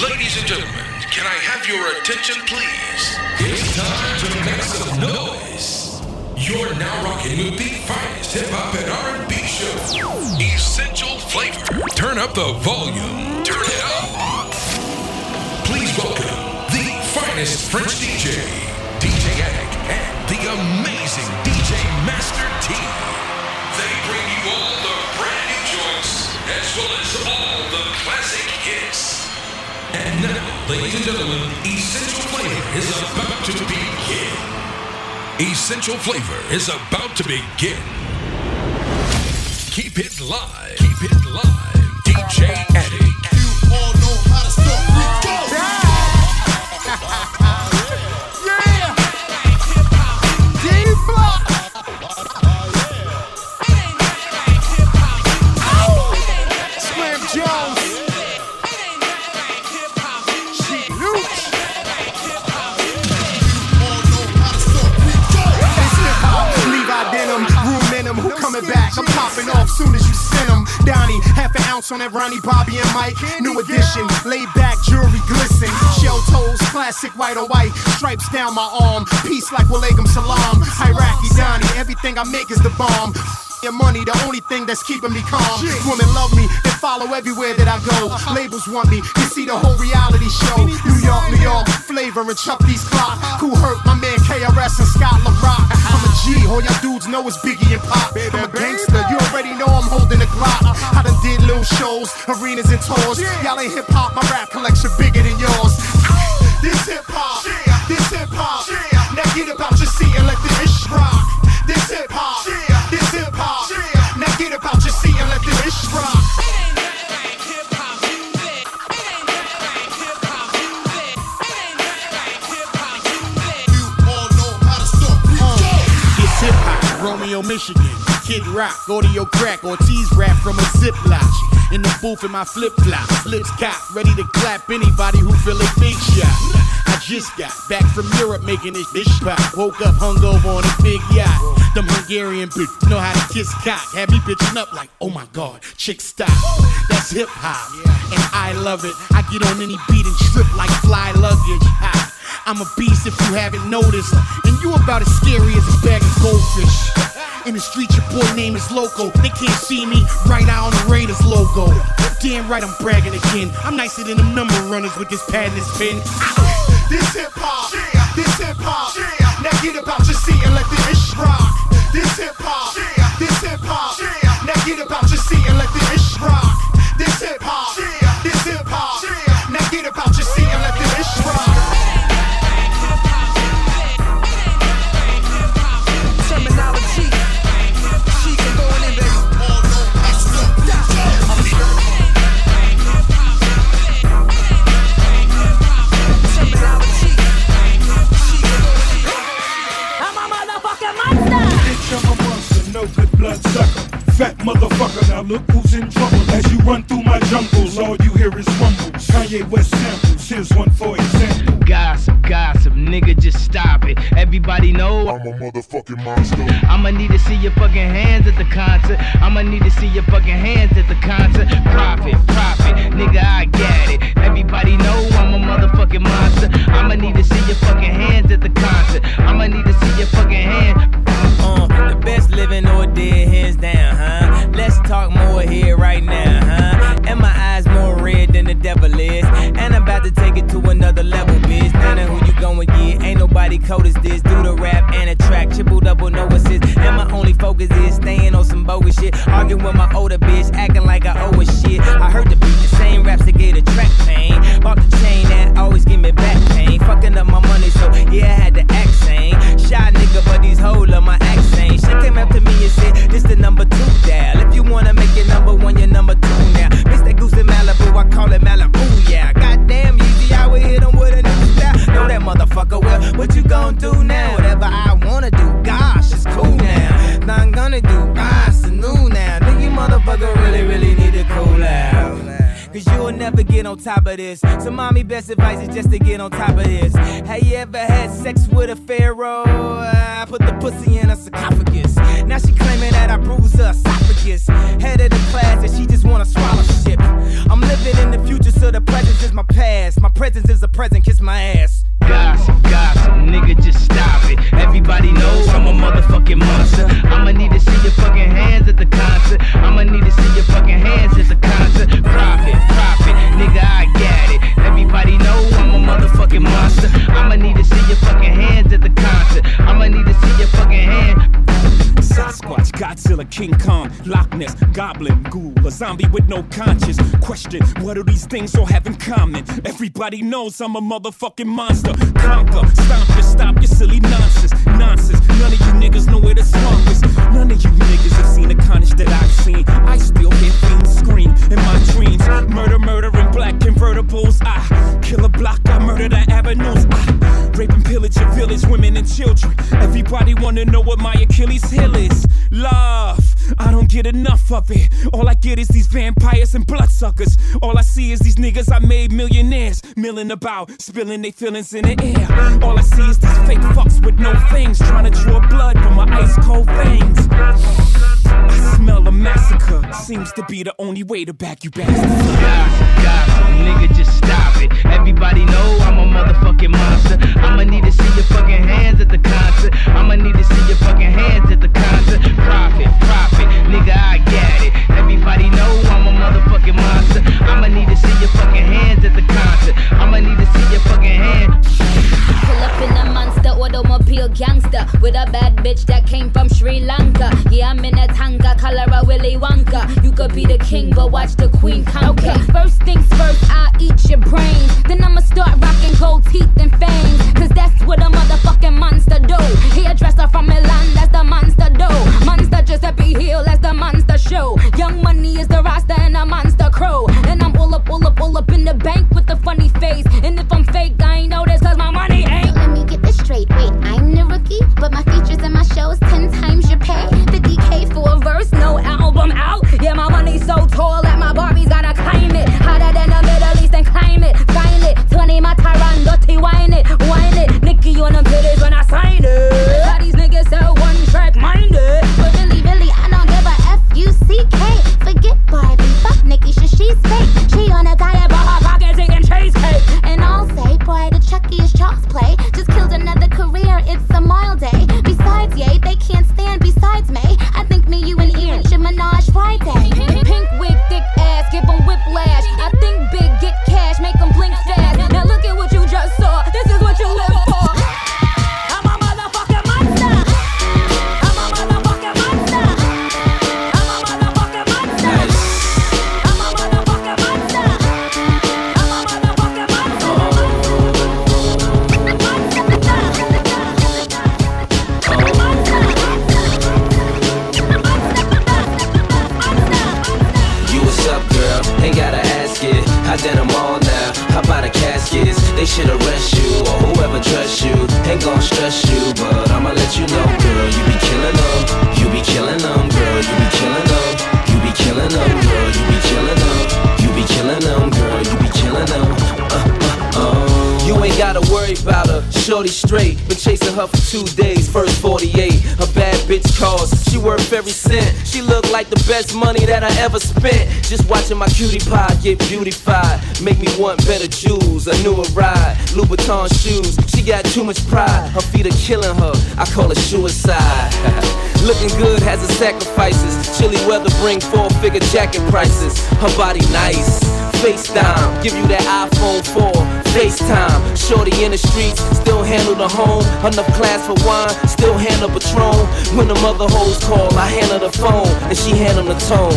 Ladies and gentlemen, can I have your attention, please? It's time to make some noise. You're now rocking with the finest hip hop and R&B show, Essential Flavor. Turn up the volume. Turn it up. Please welcome the finest French DJ, DJ Attic, and the amazing And now, ladies and gentlemen, Essential Flavor is about to begin. Essential Flavor is about to begin. Keep it live. Keep it live. DJ Addict. You all know how to half an ounce on that Ronnie, Bobby, and Mike. New edition, laid back, jewelry glisten. Shell toes, classic white on white. Stripes down my arm. Peace like Walaikum Salam. Iraqi Donnie, everything I make is the bomb. Your money, the only thing that's keeping me calm. Women love me, follow everywhere that I go. Labels want me, you see the whole reality show. New York, New York, flavor and Chuck these clock. Who hurt my man KRS and Scott LaRock? I'm a G, all y'all dudes know it's Biggie and Pop. I'm a gangster, you already know I'm holding the Glock. I done did little shows, arenas and tours. Y'all ain't hip hop, my rap collection bigger than yours. This hip hop, this hip hop. Now get about your seat and let the Romeo, Michigan. Kid Rock, audio crack, or Ortiz rap from a ziplock. In the booth in my flip flop, lips cocked, ready to clap anybody who feel a big shot. I just got back from Europe making this bitch pop. Woke up hungover on a big yacht. Them Hungarian bitch know how to kiss cock. Had me bitching up like, oh my god, chick stop. That's hip hop, and I love it. I get on any beat and strip like fly luggage. Ha. I'm a beast if you haven't noticed. And you about as scary as a bag of goldfish. In the street, your boy name is Loco. They can't see me right out on the Raiders logo. Damn right, I'm bragging again. I'm nicer than them number runners with this pad and this pen. This hip hop, yeah. this hip hop. Yeah. Now get about your seat and let the ish rock. This hip hop, yeah. this hip hop. Now get about your seat and let the motherfucker, now look who's in trouble. As you run through my jungles, all you hear is rumbles. Kanye West samples, here's one for example. Gossip, gossip, nigga, just stop it. Everybody know I'm a motherfucking monster. I'ma need to see your fucking hands at the concert. I'ma need to see your fucking hands at the concert. Profit, profit, nigga, I get it. Everybody know I'm a motherfucking monster. I'ma need to see your fucking hands at the concert. I'ma need to see your fucking hand. Uh, the best living or dead, hands down, huh? Let's talk more here right now, huh? And my eyes more red than the devil is. And I'm about to take it to another level, bitch. Now who you going get. Ain't nobody cold as this. Do the rap and a track, triple double, no assist. And my only focus is staying on some bogus shit. Arguing with my older bitch, acting like I owe a shit. I heard the beat, the same raps that get a track pain. Best advice is just to get on top of this. Have you ever zombie with no conscience. Question, what do these things all have in common? Everybody knows I'm a motherfucking monster. Conquer, stomp your, stop your silly nonsense. Nonsense, none of you niggas know where the swamp is. None of you niggas have seen the carnage that I've seen. I still hear fiends scream in my dreams. Murder, murder in black convertibles. I kill a block, I murder the avenues. I rape and pillage your village, women and children. Everybody wanna know what my Achilles heel is. Love, get enough of it. All I get is these vampires and bloodsuckers. All I see is these niggas I made millionaires, milling about, spilling their feelings in the air. All I see is these fake fucks with no things, trying to draw blood from my ice cold veins. I smell a massacre. Seems to be the only way to back you bastards. Gossip, gossip, nigga, just stop it. Everybody know I'm a motherfucking monster. I'ma need to see your fucking hands at the concert. I'ma need to see your fucking hands at the concert. Ain't gotta worry about her. Shorty straight. Been chasing her for two days. First 48. A bad bitch calls. She worth every cent. She look like the best money that I ever spent. Just watching my cutie pie get beautified. Make me want better jewels. A newer ride. Louboutin shoes. She got too much pride. Her feet are killing her. I call it suicide. Looking good has its sacrifices. Chilly weather bring four figure jacket prices. Her body nice. FaceTime, give you that iPhone 4. FaceTime, shorty in the streets, still handle the home. Enough class for wine, still handle Patron. When the mother hoes call, I handle the phone, and she handle the tone.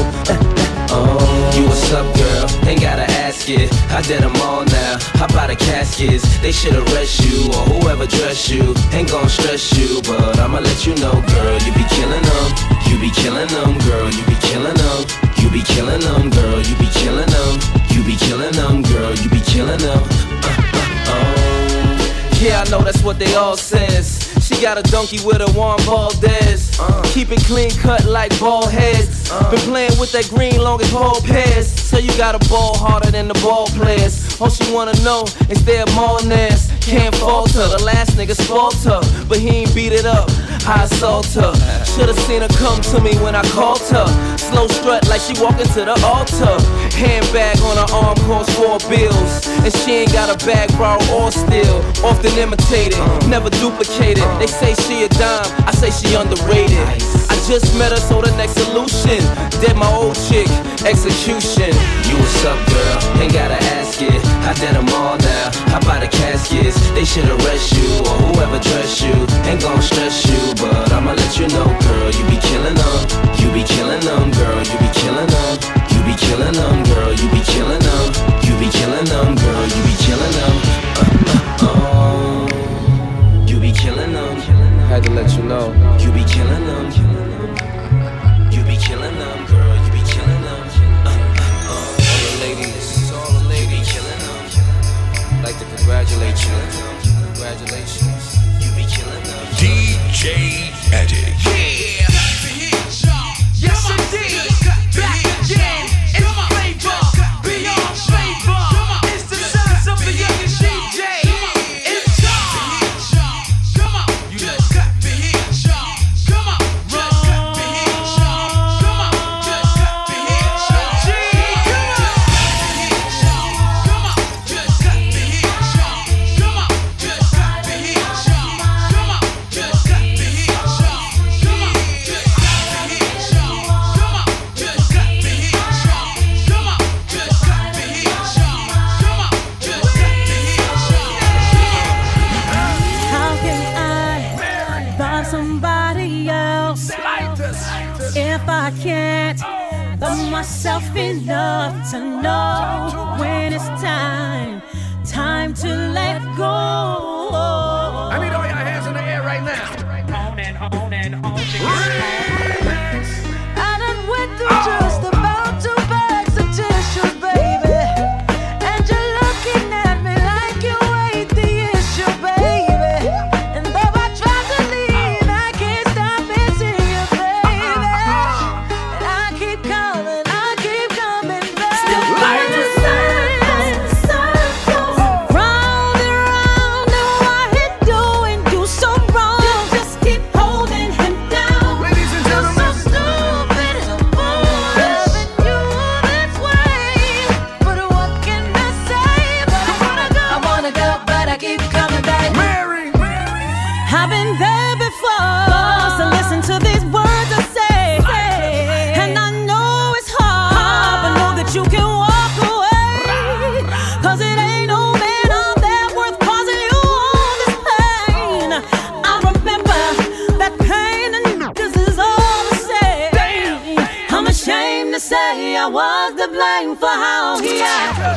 Oh, you what's up, girl? Ain't gotta ask it. I did them all now. How about the caskets? They should arrest you or whoever dressed you. Ain't gon' stress you, but I'ma let you know, girl. You be killing them. You be killing them, girl. You be killing them. You be killing them, girl. You be killing them. You be killing them, girl. You be killing them. Uh, uh, oh. Yeah, I know that's what they all says. She got a donkey with a Juan Valdez. Keep it clean cut like ball heads. Been playing with that green long as ball pairs. So you got a ball harder than the ball players. All she wanna know is their Martinez. Can't falter. The last nigga spoiled her, but he ain't beat it up. I assault her. Should've seen her come to me when I called her. Slow strut like she walking to the altar. Handbag on her arm cost four bills. And she ain't got a bag, bra or steal. Often imitated, never duplicated. They say she a dime, I say she underrated. I just met her, so the next solution. Dead my old chick, execution. You a up, girl? Ain't gotta ask it. I did them all now. I buy the caskets? They should arrest you or whoever dressed you. Ain't gon' stress you, but I'ma let you know, girl. You be killing them. You be killing them, girl. You be killing them. You be killing them, girl. You be killing them. You be killing them, girl. You be killing them. Uh, uh, oh. You be killing them. Had to let you know. the blame for how he acts.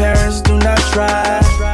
parents do not try.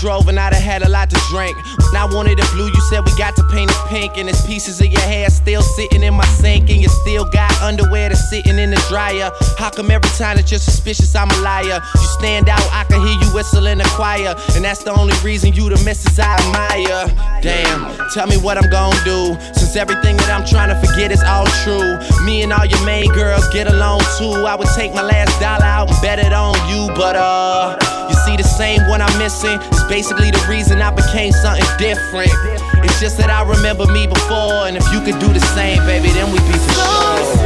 drove and I'd have had a lot to drink. When I wanted it blue, you said we got to paint it pink. And there's pieces of your hair still sitting in my sink. And you still got underwear that's sitting in the dryer. How come every time that you're suspicious, I'm a liar? You stand out, I can hear you whistle in the choir. And that's the only reason you the missus I admire. Damn, tell me what I'm gonna do. Since everything that I'm trying to forget is all true. Me and all your main girls get along too. I would take my last dollar out and bet it on you, but uh. See, the same one I'm missing is basically the reason I became something different. It's just that I remember me before, and if you could do the same, baby, then we'd be for sure.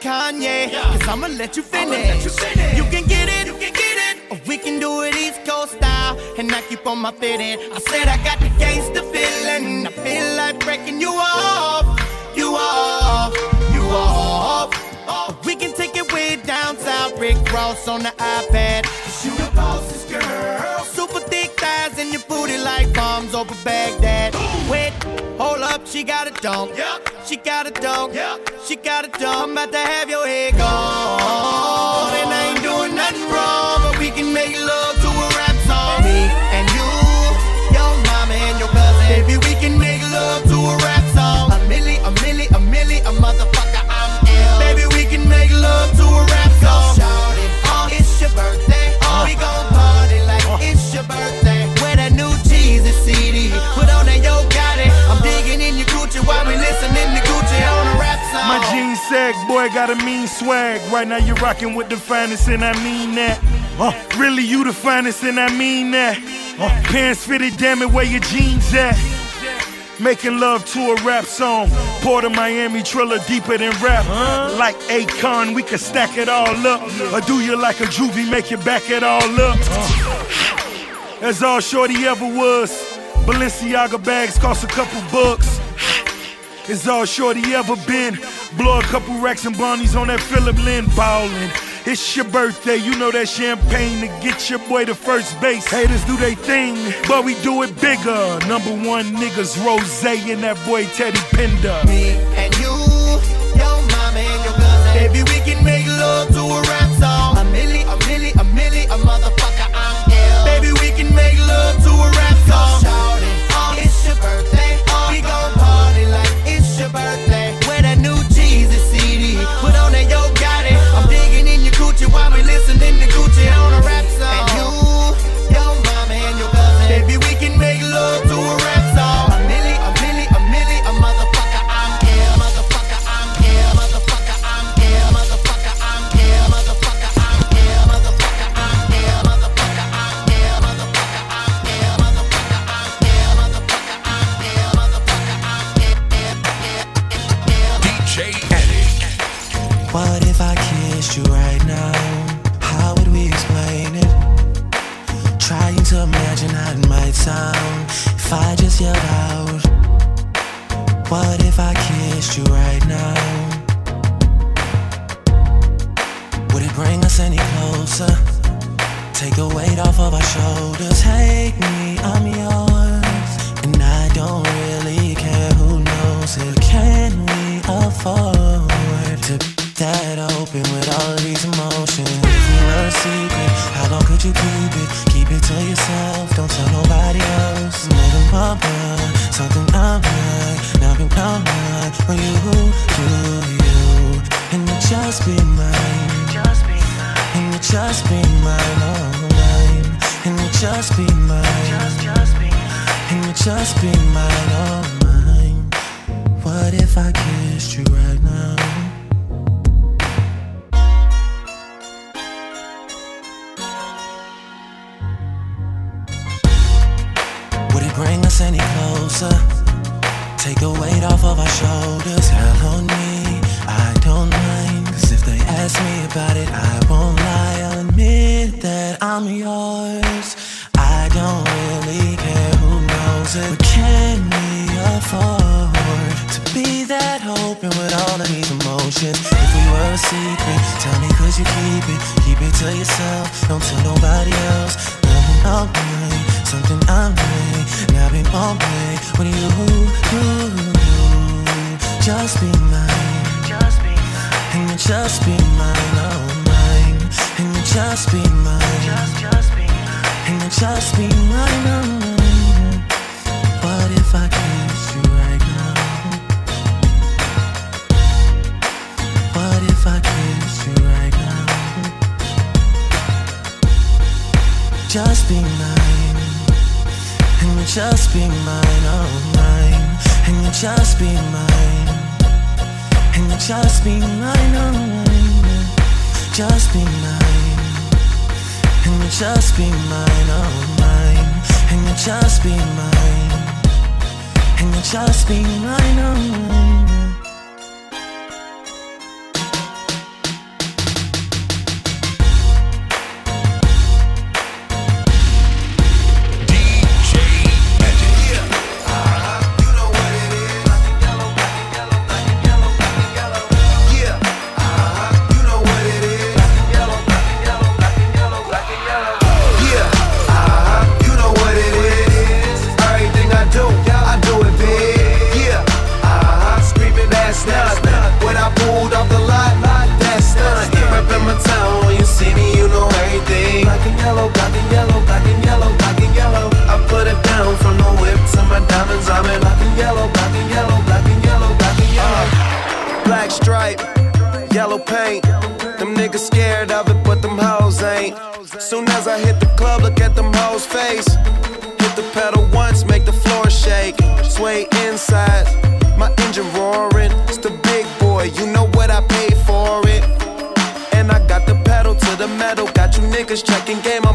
Kanye. Cause I'ma let you finish. Let you, finish. you can get it. You can get it. Or we can do it East Coast style. And I keep on my fitting. I said I got the gangster feeling. I feel like breaking you off. You off. You off. Or we can take it way down south. Rick Ross on the iPad. Cause you the boss's girl. Super thick thighs and your booty like bombs over Baghdad. She got it done. Yep, she got it done. Yep, she got it done. I'm about to have your head gone. Boy, got a mean swag. Right now you're rocking with the finest, and I mean that. Uh, really, you the finest, and I mean that. Uh, pants fitted, damn it, where your jeans at? Making love to a rap song. Port of Miami, Trilla deeper than rap. Like Akon, we can stack it all up. Or do you like a juvie, make you back it all up? That's all Shorty ever was. Balenciaga bags cost a couple bucks. It's all Shorty ever been. Blow a couple racks and bonnies on that Phillip Lim ballin'. It's your birthday, you know that champagne to get your boy to first base. Haters do they thing, but we do it bigger. Number one niggas, Rose and that boy Teddy Pender. Me and you, it. But can we afford to be that open with all of these emotions? If we were a secret, tell me could you keep it? Keep it to yourself, don't tell nobody else. Nothing I'm mine, something I'm be on me when you, you, you just be mine. And you just be mine, oh mine. And you just be mine. And you just be mine, oh just be mine, oh mine. And you just be mine. And you just be mine, oh mine. Just be mine. And you just be mine, oh mine. And you just be mine. And you just be mine, oh mine. Niggas checking game,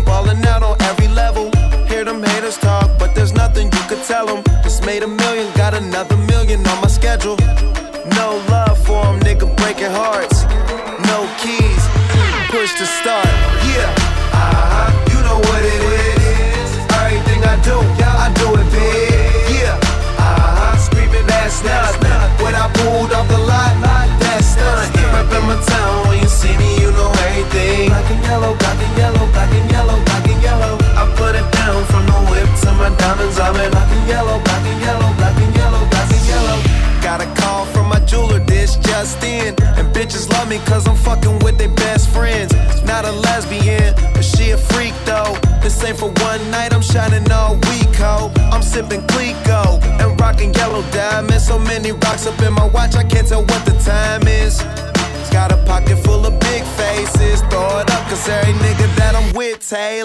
shining all week, ho. I'm sipping Clicquot and rocking yellow diamonds. So many rocks up in my watch, I can't tell what the time is. Got a pocket full of big faces. Throw it up, cause every nigga that I'm with tailored.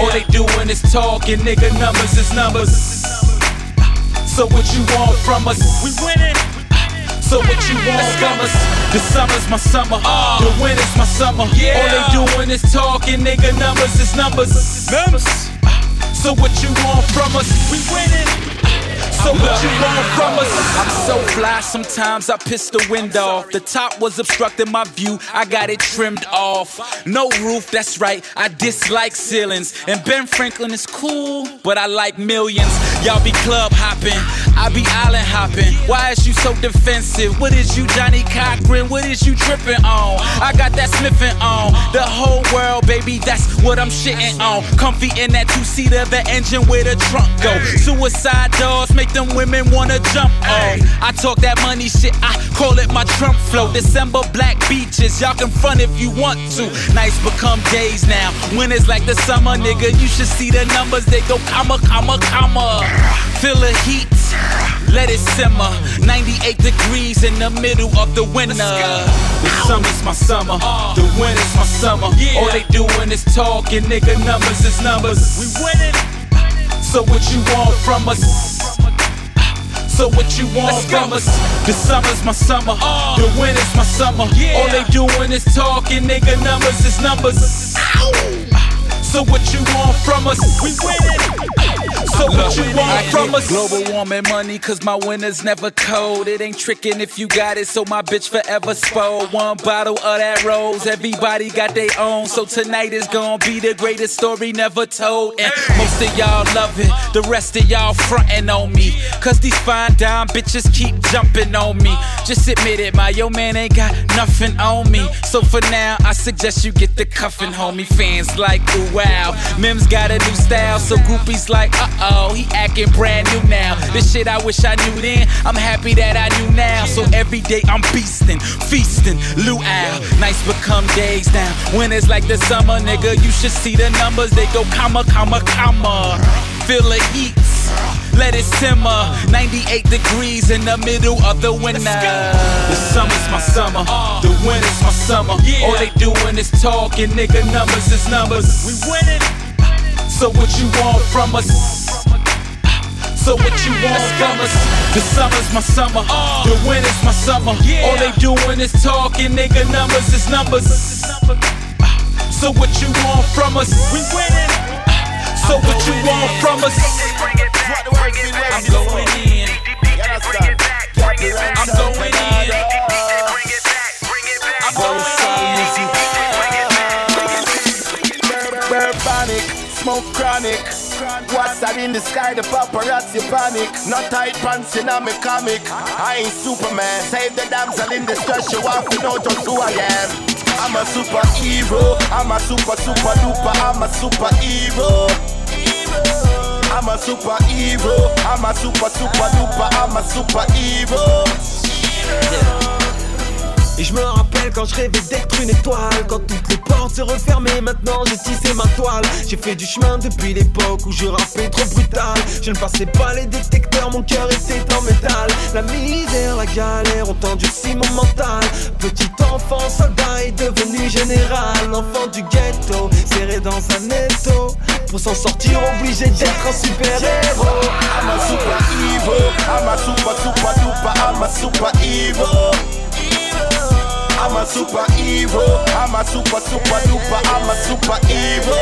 All they doing is talking, nigga. Numbers is numbers. So what you want from us? We winning. So what you want from us? The summer's my summer. Uh. The winter's my summer. All they doing is talking, nigga. Numbers is numbers. Numbers. So what you want from us? We winning. So what you want from us? I'm so fly, sometimes I piss the wind off. The top was obstructing my view, I got it trimmed off. No roof, that's right, I dislike ceilings. And Ben Franklin is cool, but I like millions. Y'all be club hopping, I be island hopping. Why is you so defensive? What is you, Johnnie Cochran? What is you tripping on? I got that Smithin' on. The whole world, baby, that's what I'm shitting on. Comfy in that two seater, the engine where the trunk go. Suicide doors make them women wanna jump oh. on. I talk that money shit, I call it my Trump flow. December black beaches, y'all can front if you want to. Nights become days now. When it's like the summer, nigga, you should see the numbers. They go comma, comma, comma. Feel the heat. Let it simmer. 98 degrees in the middle of the winter. The summer's my summer. Uh. The winter's my summer. All they doing is talking, nigga. Numbers is numbers. We winning. So what you want from us? So what you want from us? The summer's my summer. Uh. The winter's my summer. All they doing is talking, nigga. Numbers is numbers. So what you want from us? We winning. So what you want from us? Global warming money, cause my winter's never cold. It ain't tricking if you got it, so my bitch forever spoiled. One bottle of that rose, everybody got their own. So tonight is gonna be the greatest story never told. And most of y'all love it, the rest of y'all frontin' on me. Cause these fine dime bitches keep jumping on me. Just admit it, my yo man ain't got nothing on me. So for now, I suggest you get the cuffin', homie. Fans like, ooh wow. Mims got a new style, so groupies like, uh uh oh, he acting brand new now. This shit I wish I knew then, I'm happy that I knew now. So every day I'm beastin', feasting, luau. Nights become days now. When it's like the summer, nigga, you should see the numbers. They go comma, comma, comma. Feel the heat. Let it simmer, 98 degrees in the middle of the winter. The summer's my summer, uh. the winter's my summer. All they doing is talking, nigga. Numbers is numbers. We winning. So what you want from us? So what you want from us? The summer's my summer, the winter's my summer. All they doing is talking, nigga. Numbers is numbers. So what you want from us? We winning. So what you want from us? I'm going in. I'm going in. Chronic. What's that in the sky? The paparazzi panic. Not tight pants in a me comic. I ain't Superman. Save the damsel in distress. You want to know just who I am. I'm a superhero. I'm a super super duper. I'm a superhero. I'm a superhero. I'm a super super duper. I'm a superhero. Et je me rappelle quand je rêvais d'être une étoile. Quand toutes les portes se refermaient Maintenant j'ai tissé ma toile. J'ai fait du chemin depuis l'époque où je rappais trop brutal. Je ne passais pas les détecteurs Mon cœur était en métal. La misère, la galère ont endurci mon mental Petit enfant soldat est devenu général. Enfant du ghetto Serré dans un étau Pour s'en sortir obligé d'être un super héros super super a superhero. I'm a superhero. I'm a super super duper. I'm a superhero.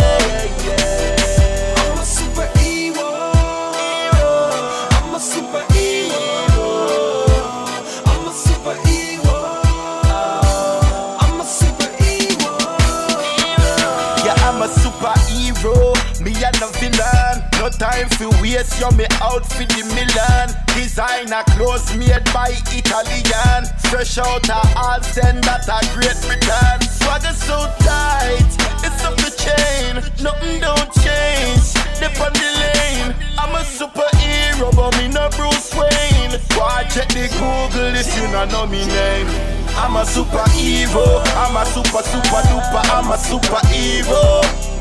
Time for waste. Yo, me out for the Milan. Designer clothes made by Italian. Fresh out of send that a Great Britain. Swagger so tight. It's up the chain. Nothing don't change. Dip on the lane. I'm a superhero, but me no Bruce Wayne. Why check the Google if you not know me name? I'm a super evil, I'm a super super duper. I'm a superhero.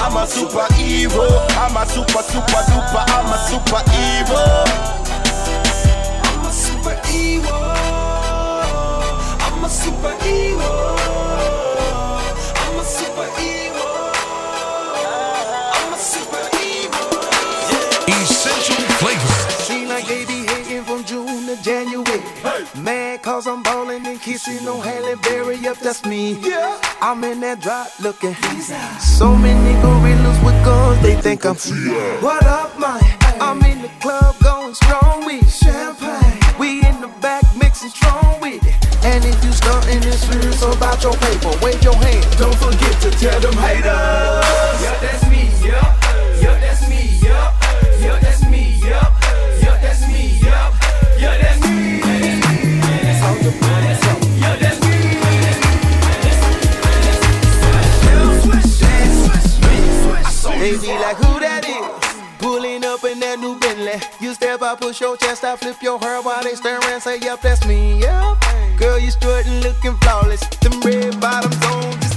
I'm a superhero. I'm a super super duper. I'm a superhero. I'm a superhero. I'm a superhero. I'm Mad cause I'm ballin' and kissing on Halle Berry. Up, that's me. Yeah. I'm in that drop looking. So many gorillas with guns, they think I'm What up, man? I'm in the club going strong with champagne. We in the back mixing strong with it. And if you stuntin' and serious about your paper, wave your hand. Don't forget to tell them haters. Yeah, that's Step push your chest out, flip your hair while they stare and say, Yep, that's me, yep. Girl, you strutting looking flawless. Them red bottoms on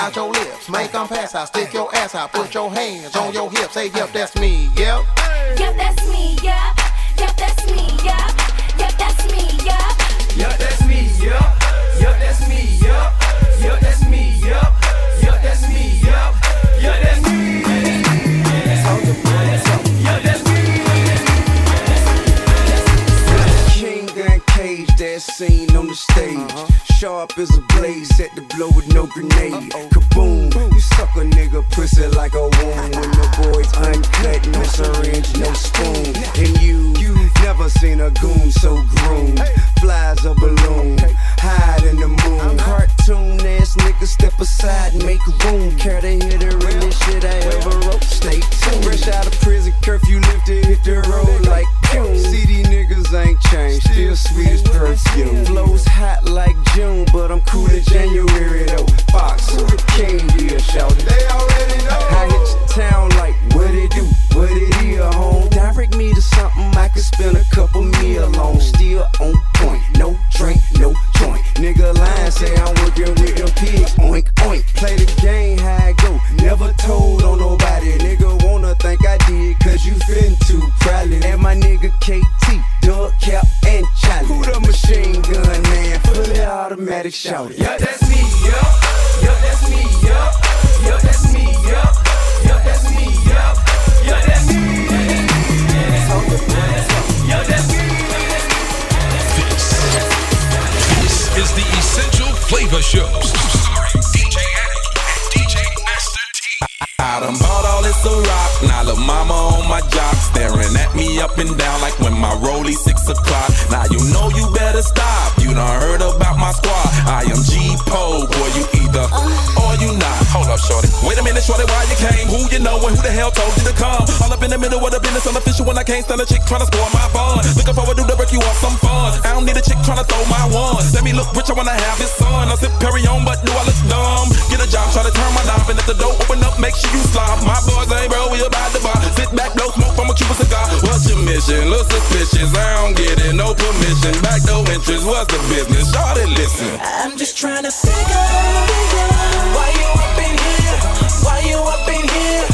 your face, got your lips. Make 'em pass out, stick your ass out, put your hands on your hips. Say, yep, that's me, yep. Yep, that's me, yep. Yep, that's me, yep. Yep, that's me, yep. Yeah, that's me. Yeah. Yeah, that's me. Yeah. Yeah, that's me. Yeah. Sharp as a blaze, set to blow with no grenade. Kaboom, you suck a nigga pussy like a wound. When the boys uncut, no syringe, no spoon. And you, you've never seen a goon so groomed. Flies a balloon, hide in the moon. Cartoon ass nigga, step aside, make room. Care to hear the suspicious. I don't get it, no permission. Back door interest, what's the business? Shorty, listen. I'm just trying to figure why you up in here? Why you up in here?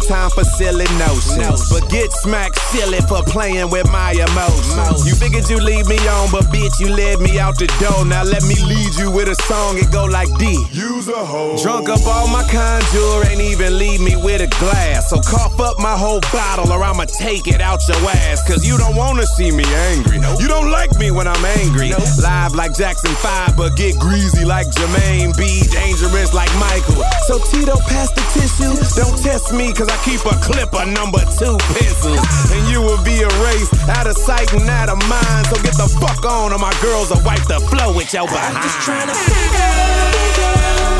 Time for silly notions. But get smacked silly for playing with my emotions. You figured you leave me on, but bitch, you led me out the door. Now let me lead you with a song, it go like D. Use a hoe. Drunk up all my conjure, ain't even leave me with a glass. So cough up my whole bottle, or I'ma take it out your ass. Cause you don't wanna see me angry. You don't like me when I'm angry. Live like Jackson 5, but get greasy like Jermaine B. Dangerous like Michael. So Tito, pass the tissue. Don't test me, cause I keep a clip of number two pencils. And you will be erased out of sight and out of mind. So get the fuck on, or my girls will wipe the flow with your behind. I'm just trying to figure why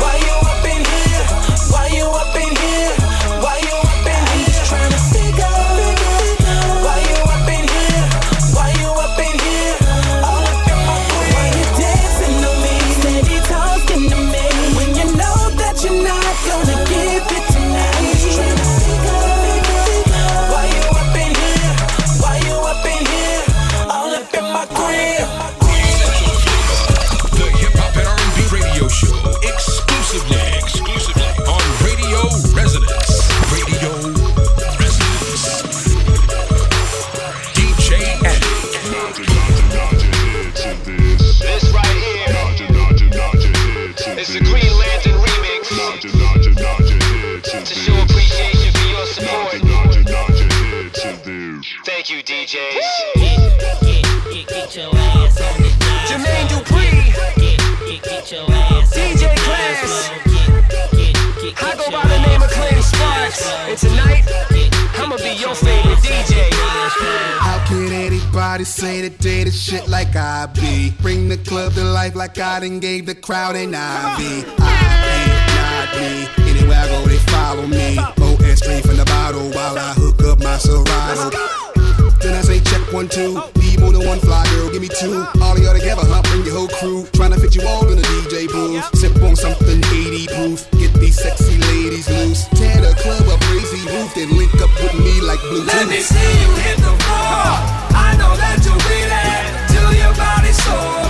Thank you, DJs. Jermaine Dupri, DJ Class. I go by the name of Clinton Sparks, and tonight I'ma be your favorite DJ. How can anybody say that they the shit like I be? Bring the club to life like I done gave the crowd an IV. I be, not me. Anywhere I go, they follow me. OS straight from the bottle while I hook up my Serato. Then I say check one, two. Need more than one fly girl, give me two. All y'all together, huh? Bring your whole crew. Trying to fit you all in the DJ booth. Sip on something 80 proof. Get these sexy ladies loose. Tear the club up, crazy roof. Then link up with me like Bluetooth. Let me see you hit the floor. I know that be there till your body's sore.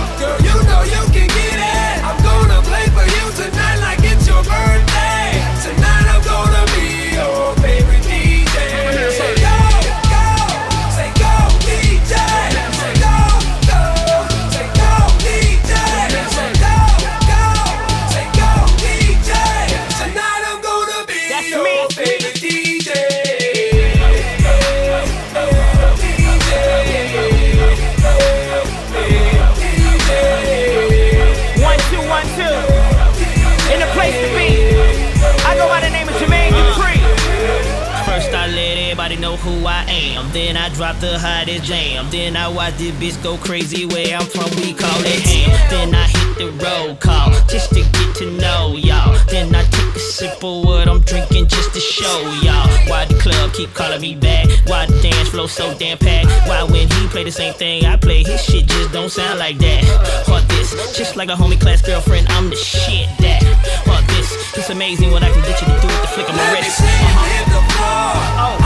Drop the hottest jam. Then I watch this bitch go crazy where I'm from. We call it ham. Then I hit the roll call just to get to know y'all. Then I take a sip of what I'm drinking just to show y'all. Why the club keep calling me back? Why the dance flow so damn packed? Why when he play the same thing I play, his shit just don't sound like that? Or this, just like a homie class girlfriend, I'm the shit that. Or this, It's amazing what I can get you to do with the flick of my wrist. Uh-huh. hit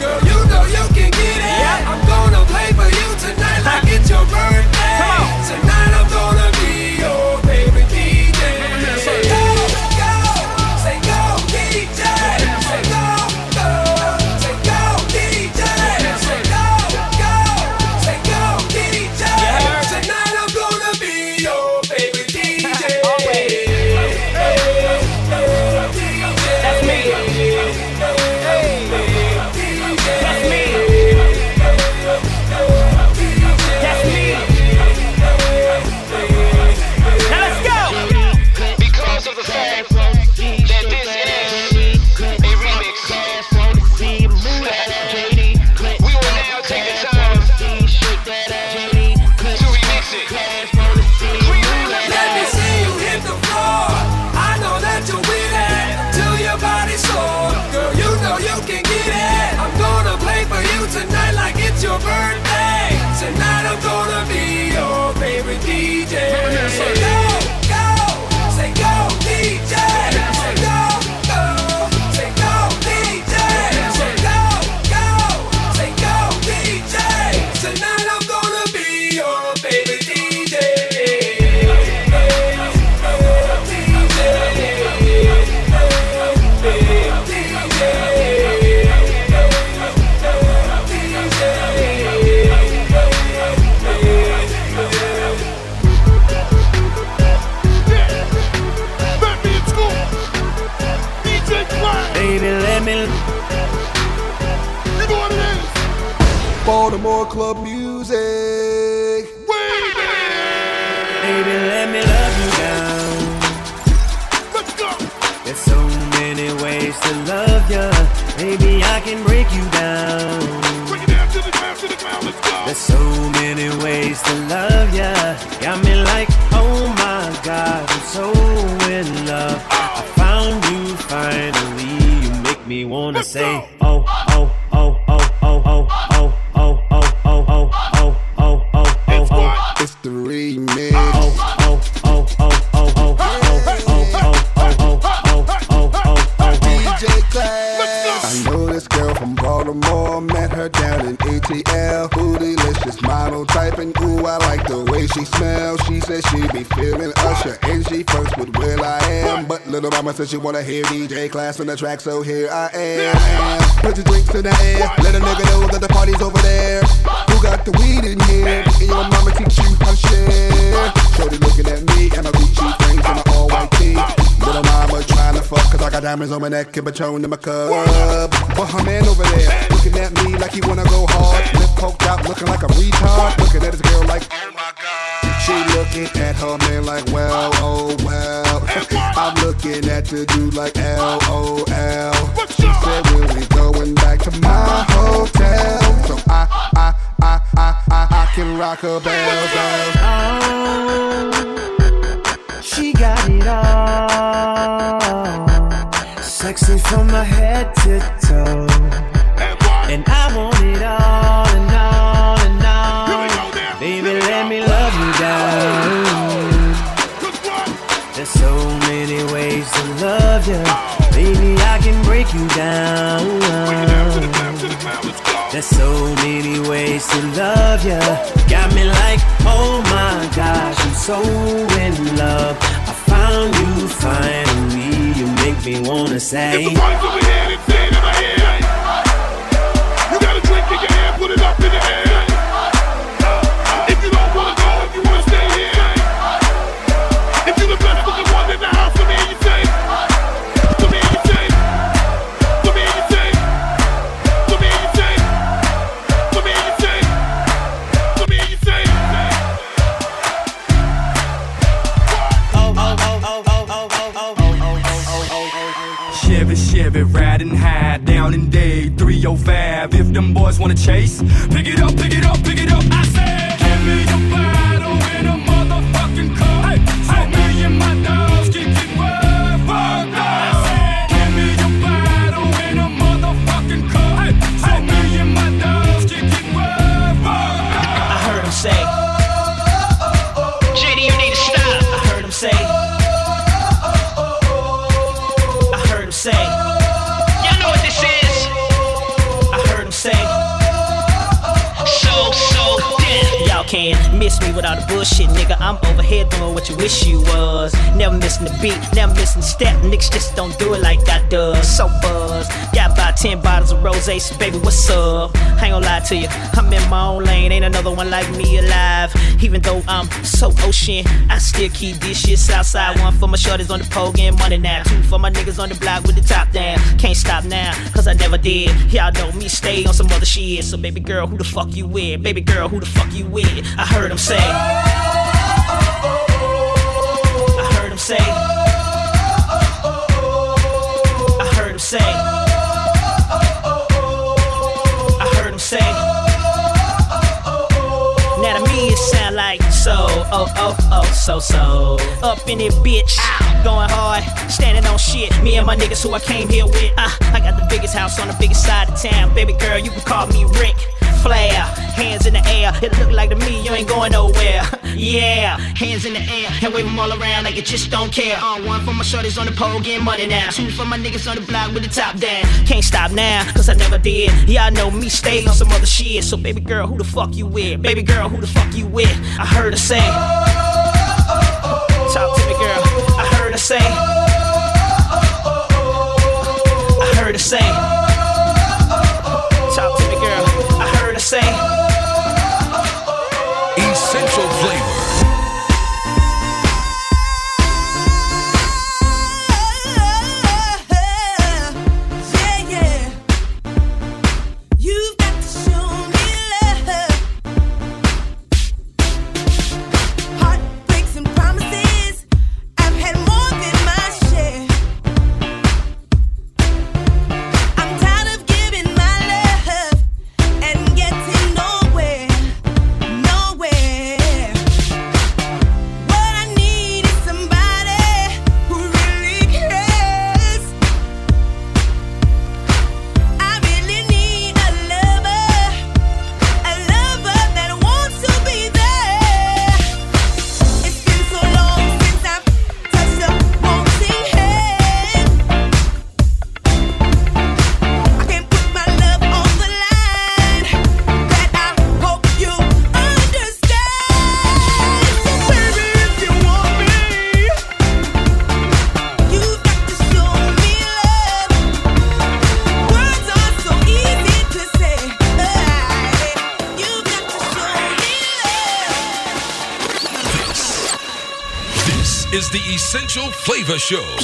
Girl, you know you can get it. I'm gonna play for you tonight like it's your birthday. Oh, said she wanna hear DJ Class on the track. So here I am. Put your drinks in the air. Let a nigga know that the party's over there. Who got the weed in here? And your mama teach you how to share. Shorty looking at me and my Gucci frames and my all white tee. Little mama trying to fuck cause I got diamonds on my neck and Patron in my cup. But her man over there looking at me like he wanna go hard. Lip poked out looking like a retard. Looking at his girl like. She looking at her man like, well, oh well. I'm looking at the dude like, LOL. She said, when we going back to my hotel? So I, I, I, I, I, I can rock her bells, bells. Oh, she got it all. Sexy from my head to toe. And I want it all and all ways to love you. Baby, I can break you down. There's so many ways to love you. Got me like, oh my gosh, I'm so in love. I found you finally. You make me wanna say. You got a drink in your hand, put it up in the air. Chevy, Chevy, riding high down in day 305. If them boys wanna chase, pick it up, pick it up, pick it up. I said, give me your bottle with all the bullshit, nigga. I'm over here doing what you wish you was. Never missing the beat, never missing the step. Niggas just don't do it like I does. So buzz. Got about 10 bottles of rose, so baby, what's up? I ain't gonna lie to you, I'm in my own lane. Ain't another one like me alive. Even though I'm so ocean, I still keep this shit southside. One for my shorties on the pole, getting money now. Two for my niggas on the block with the top down. Can't stop now, cause I never did. Y'all know me stay on some other shit. So, baby girl, who the fuck you with? Baby girl, who the fuck you with? I heard him say. I heard him say. I heard him say. Like so, oh, oh, oh, so, so. Up in it, bitch. Going hard, standing on shit. Me and my niggas who I came here with. Uh, I got the biggest house on the biggest side of town. Baby girl, you can call me Rick. Flair, hands in the air. It look like to me you ain't going nowhere. yeah, hands in the air and wave them all around like you just don't care. On one for my shorties on the pole getting money now. Two for my niggas on the block with the top down. Can't stop now, cause I never did. Y'all know me stay on some other shit. So baby girl, who the fuck you with? Baby girl, who the fuck you with? I heard her say. Talk to me, girl. I heard her say. I heard her say. Flavor Show.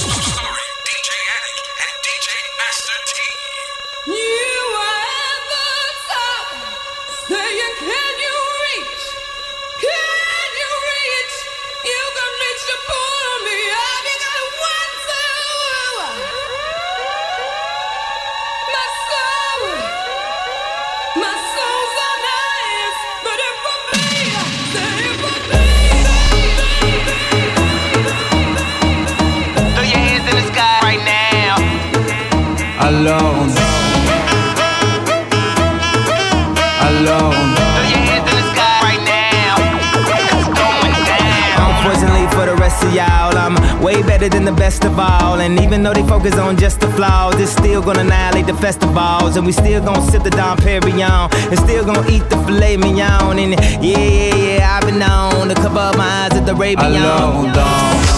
The rest of y'all, I'm way better than the best of all. And even though they focus on just the flaws, it's still gonna annihilate the festivals. And we still gonna sip the Dom Perignon. And still gonna eat the filet mignon. And yeah, yeah, yeah, I've been known to cover up my eyes at the Arabian. Alors on danse.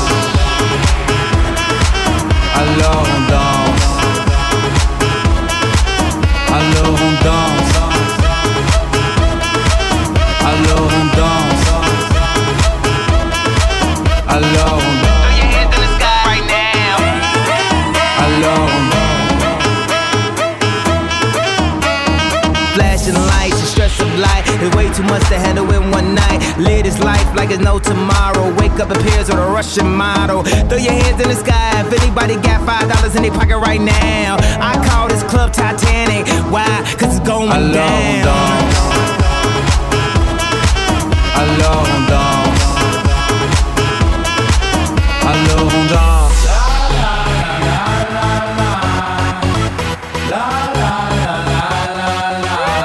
Alone, dance. Alone, dance. Alors on danse. Alone. Throw your hands in the sky right now. Alone. Flashing lights, the stress of life is way too much to handle in one night. Live this life like it's no tomorrow. Wake up in pairs with a Russian model. Throw your hands in the sky if anybody got five dollars in their pocket right now. I call this club Titanic. Why? Cause it's going Alone, down. dance. Alone, dance. Alors on danse.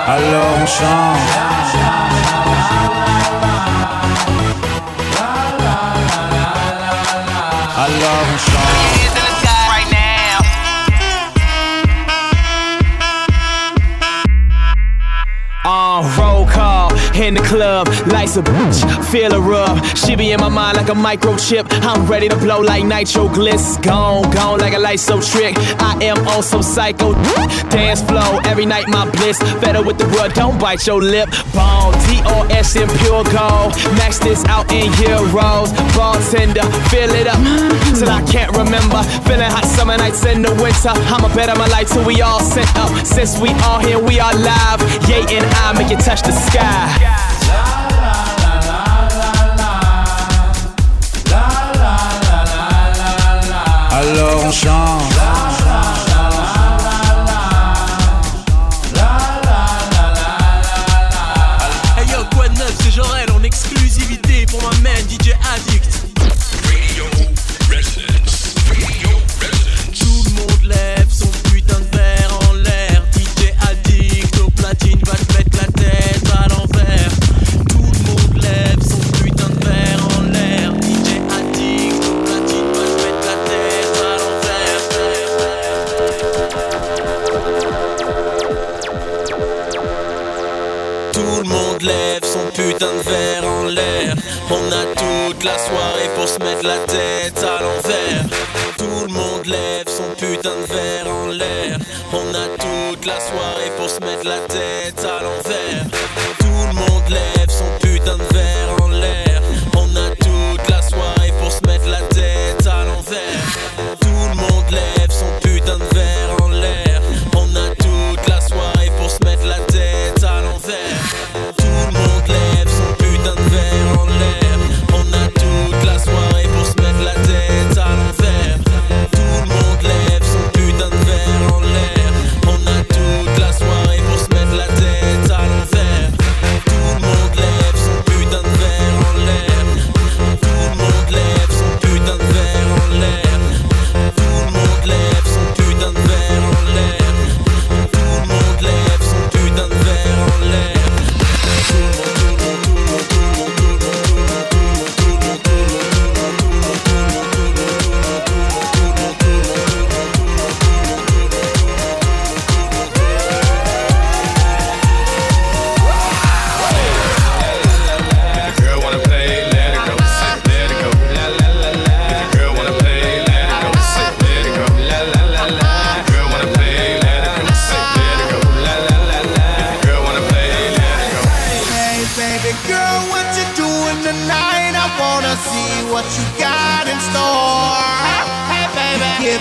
Alone, chante. In the club, lights a bitch, feel a rub. She be in my mind like a microchip. I'm ready to blow like nitro gliss. Gone, gone like a light so trick. I am on some psycho dance flow. Every night my bliss. Better with the wood, don't bite your lip. Bone, DOS in pure gold. Max this out in euros. Bartender, fill it up till I can't remember. Feeling hot summer nights in the winter. I'ma bet on my life till we all sent up. Since we all here, we are live. Yay and I make it touch the sky. La la la la la la la la la la alors on chante.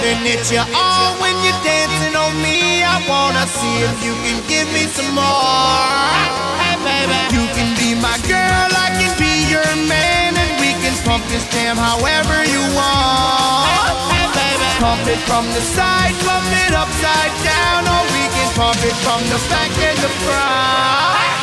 Giving it your all when you're dancing on me. I wanna see if you can give me some more. Hey, baby, you can be my girl, I can be your man, and we can pump this jam however you want. Hey, baby, pump it from the side, pump it upside down, or we can pump it from the back and the front.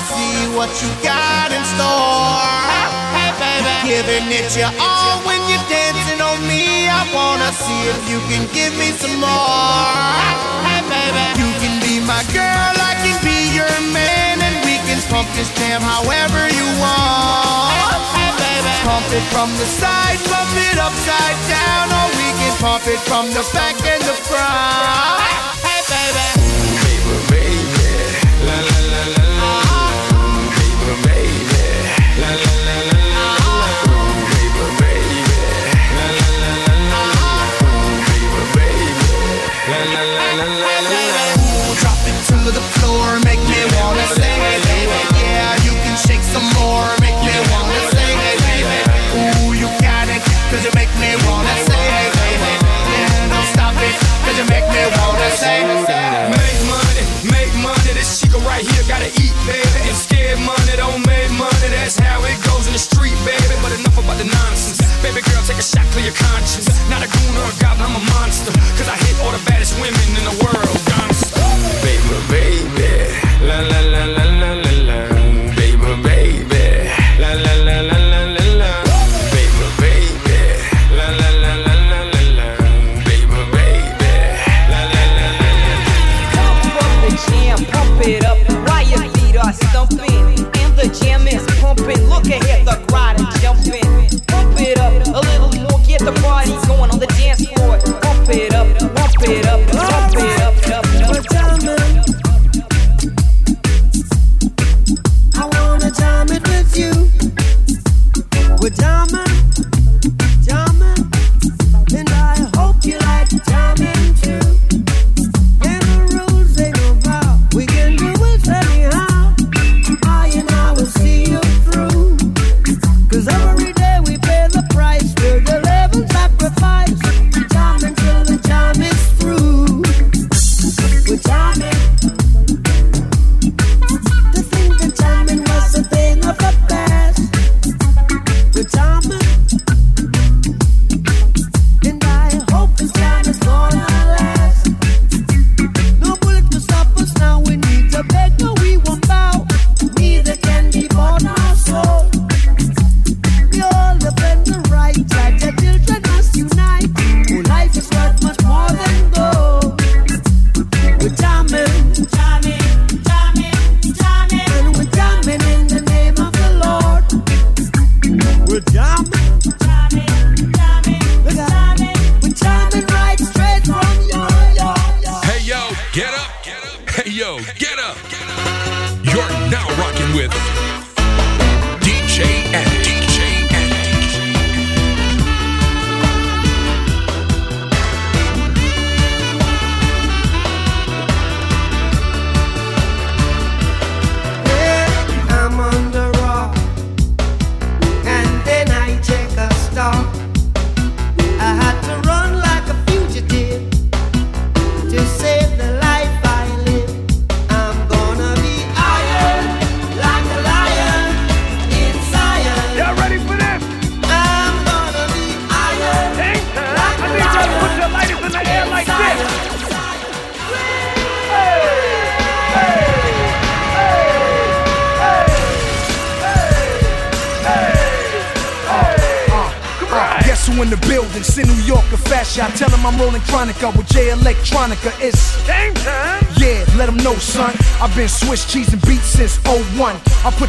Wanna see what you got in store. Hey, baby, giving it your all when you're dancing on me. I wanna see if you can give me some more. Hey, baby, you can be my girl, I can be your man, and we can pump this jam however you want. Hey, baby, pump it from the side, pump it upside down, or we can pump it from the back and the front.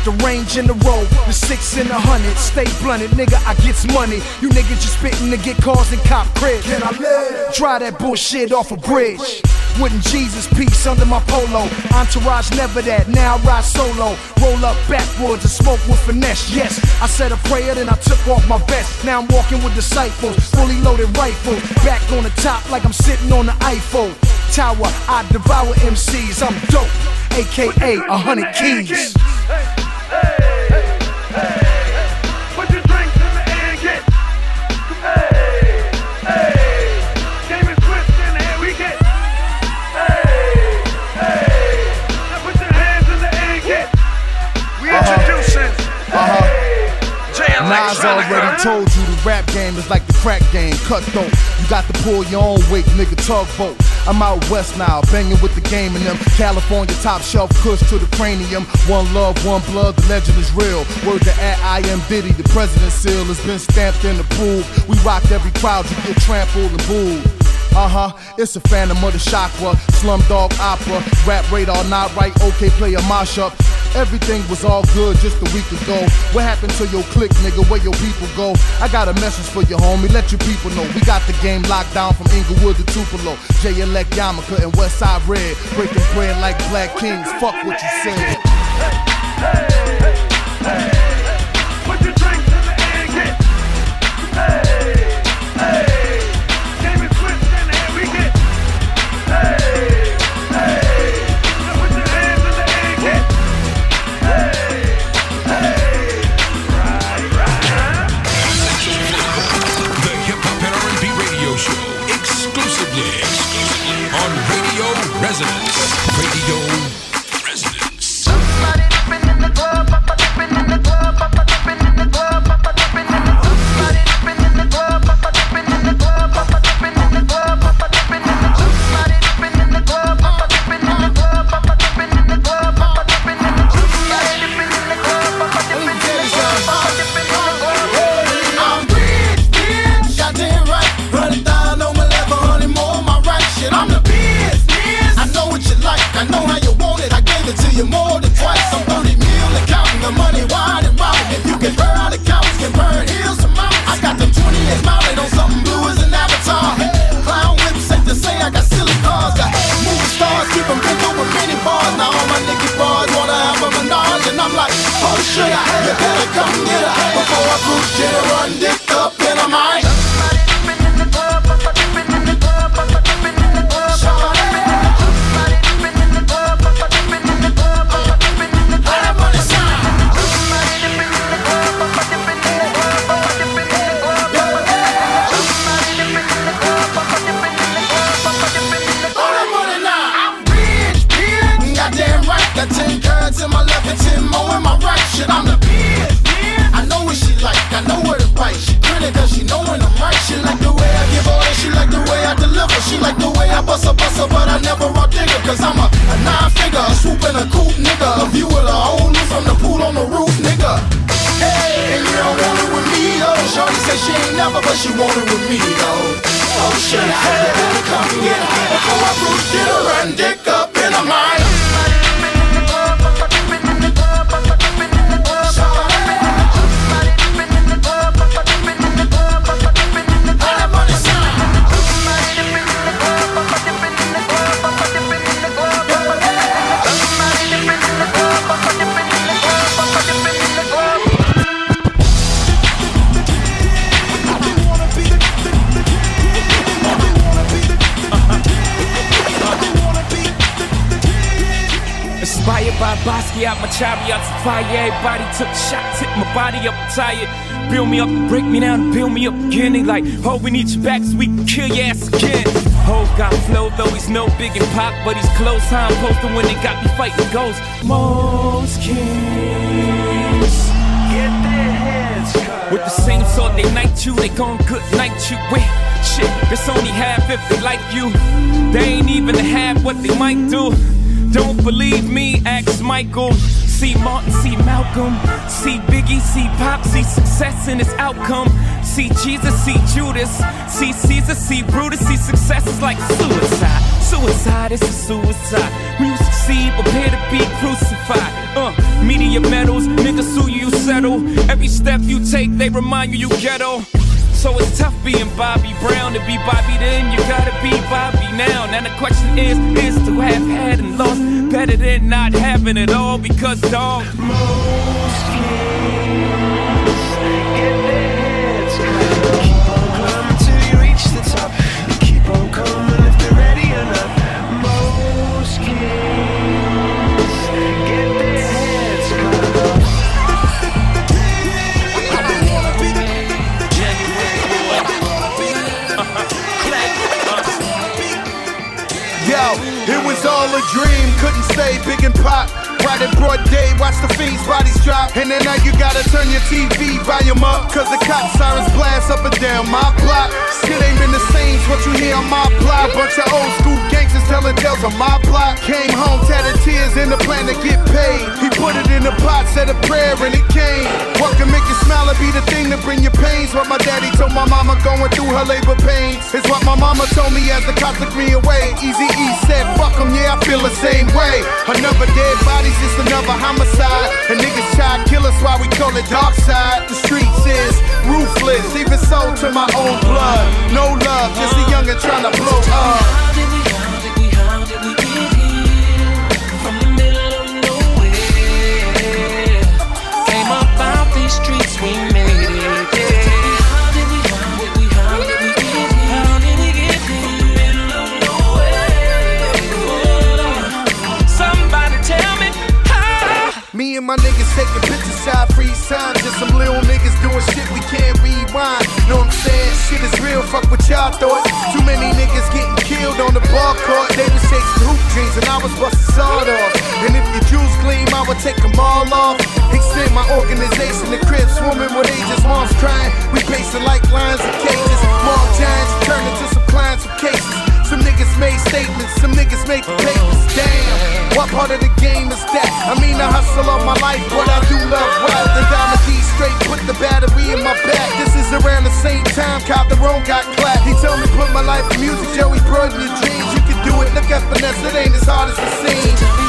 The range in the row, the six in the hundred. Stay blunted, nigga, I gets money. You niggas just spitting to get cars and cop cribs. Can I live? Try that bullshit off a bridge. Wooden Jesus piece under my polo. Entourage never that, now I ride solo. Roll up backwards and smoke with finesse. Yes, I said a prayer, then I took off my vest. Now I'm walking with disciples, fully loaded rifle. Back on the top like I'm sitting on the Eiffel Tower. I devour MCs, I'm dope, aka a hundred keys. Already told you the rap game is like the crack game, cutthroat. You got to pull your own weight, nigga, tugboat. I'm out west now, banging with the game in them. California top shelf kush to the cranium. One love, one blood, the legend is real. Word to at I am Diddy, the president's seal has been stamped and approved. We rocked every crowd, you get trampled and booed. Uh huh, it's a phantom of the chakra, slumdog opera, rap radar not right, okay, play a mashup. Everything was all good just a week ago. What happened to your clique, nigga? Where your people go? I got a message for you, homie. Let your people know. We got the game locked down from Inglewood to Tupelo. J Elect Yamaka and Westside Red. Breaking bread like black kings. Fuck what you said. Put a her, but I never rock digger. Cause I'm a, a nine figure, a swoop and a coupe nigga. A view of the whole new from the pool on the roof, nigga. Hey, and you don't want it with me, though. Shorty said she ain't never, but she want it with me, though. Oh shit, I had to come get her. Before I bruise, get her and dick up in her mind. Basquiat, my chariot's fire. Everybody took shots, hit my body up, tired. Build me up, break me down, build me up again. They like, oh, we need you back so we can kill your ass again. Hov got flow, though he's no big and Pac, but he's close. How I'm posting when they got me fighting ghosts. Most kings get their heads cut. With the same sword they knight you, they gon' good night you. Wait, shit, that's only half if they like you. They ain't even half what they might do. Don't believe me, ask Michael. See Martin, see Malcolm. See Biggie, see Pac, see success in its outcome. See Jesus, see Judas. See Caesar, see Brutus. See success is like suicide. Suicide is a suicide. When you succeed, prepare to be crucified. Uh, media medals, niggas sue you, you settle. Every step you take, they remind you you ghetto. So it's tough being Bobby Brown. To be Bobby then, you gotta be Bobby now. Now the question is, is to have had and lost better than not having it all? Because dog, most and pop. In broad day, watch the fiends' bodies drop. And then now you gotta turn your TV volume up. Cause the cop sirens blast up and down my block. Shit ain't been the same, what you hear on my block. Bunch of old school gangsters telling tales on my block. Came home, tatted tears in the plan to get paid. He put it in the pot, said a prayer, and it came. What can make you smile and be the thing to bring your pains? What my daddy told my mama going through her labor pains. Is what my mama told me as the cops took me away. Easy E said, fuck fuck 'em, yeah, I feel the same way. Another dead body's just another homicide. And niggas try to kill us while we call it dark side. The streets is ruthless, even so to my own blood. No love, just a youngin' trying to blow up. Streets, we made my niggas taking pictures side freeze time. Just some little niggas doing shit we can't rewind. Know what I'm saying? Shit is real, fuck what y'all thought. Too many niggas getting killed on the ball court. They was chasing hoop dreams and I was busting sawed off. And if your jewels gleam, I would take them all off. Extend my organization to crib swimming with ages. Moms crying, we pacing like lions in cages. More giants turn into some clients with cases. Some niggas made statements, some niggas made the uh-huh. papers. Damn, what part of the game is that? I mean, I hustle all my life, but I do love rap. The diamond D straight, put the battery in my back. This is around the same time Cop the Roan got clapped. He told me put my life in music, Joey Broden, your dreams. You can do it, look at finesse, it ain't as hard as it seems.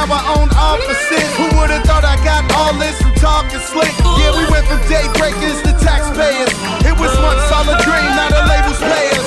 now I own offices. Who would've thought I got all this from talking slick? Yeah, we went from day breakers to taxpayers. It was once all a dream, now the labels pay.